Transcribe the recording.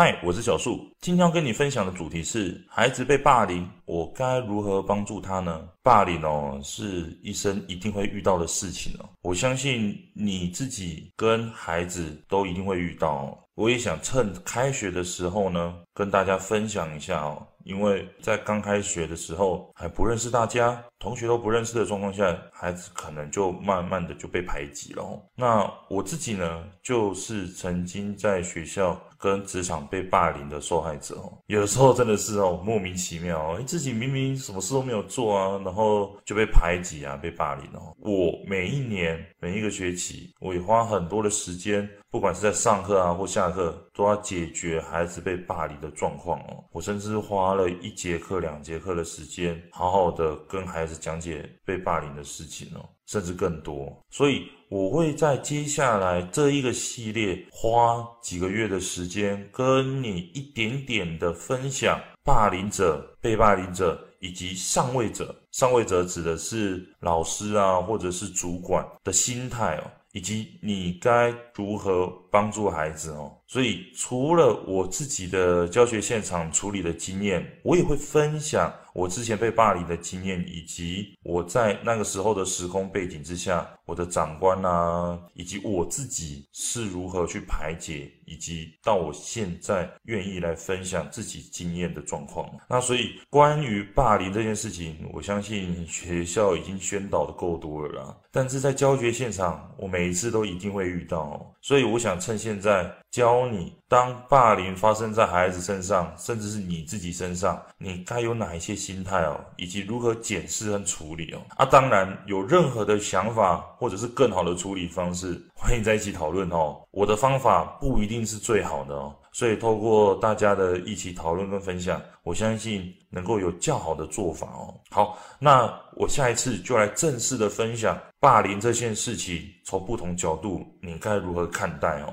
嗨，我是小树。今天要跟你分享的主题是：孩子被霸凌，我该如何帮助他呢？霸凌哦，是一生一定会遇到的事情哦。我相信你自己跟孩子都一定会遇到。我也想趁开学的时候呢，跟大家分享一下哦。因为在刚开学的时候还不认识大家，同学都不认识的状况下，孩子可能就慢慢的就被排挤了。那我自己呢，就是曾经在学校跟职场被霸凌的受害者哦。有的时候真的是哦，莫名其妙哦，自己明明什么事都没有做啊，然后就被排挤啊，被霸凌哦。我每一年每一个学期，我也花很多的时间，不管是在上课啊或下课，都要解决孩子被霸凌的状况哦。我甚至花了一节课、两节课的时间，好好的跟孩子讲解被霸凌的事情哦，甚至更多。所以我会在接下来这一个系列花几个月的时间，跟你一点点的分享霸凌者、被霸凌者以及上位者。上位者指的是老师啊，或者是主管的心态哦。以及你该如何帮助孩子哦？所以除了我自己的教学现场处理的经验，我也会分享我之前被霸凌的经验，以及我在那个时候的时空背景之下，我的长官啊，以及我自己是如何去排解，以及到我现在愿意来分享自己经验的状况。那所以关于霸凌这件事情，我相信学校已经宣导的够多了啦。但是在教学现场，我每一次都一定会遇到，所以我想趁现在教你，当霸凌发生在孩子身上，甚至是你自己身上，你该有哪一些心态哦，以及如何检视和处理哦。啊，当然有任何的想法或者是更好的处理方式，欢迎在一起讨论哦。我的方法不一定是最好的哦。所以，透过大家的一起讨论跟分享，我相信能够有较好的做法哦。好，那我下一次就来正式的分享霸凌这件事情，从不同角度，你该如何看待哦。